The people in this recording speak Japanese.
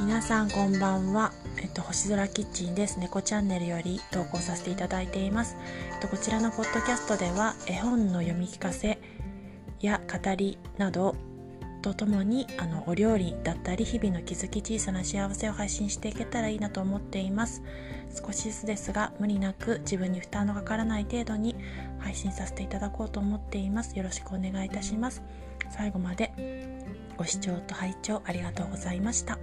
皆さんこんばんは、えっと、星空キッチンです。猫チャンネルより投稿させていただいています、えっと、こちらのポッドキャストでは絵本の読み聞かせや語りなどとともにあのお料理だったり日々の気づき小さな幸せを配信していけたらいいなと思っています。少しずつですが無理なく自分に負担のかからない程度に配信させていただこうと思っています。よろしくお願いいたします。最後までご視聴と拝聴ありがとうございました。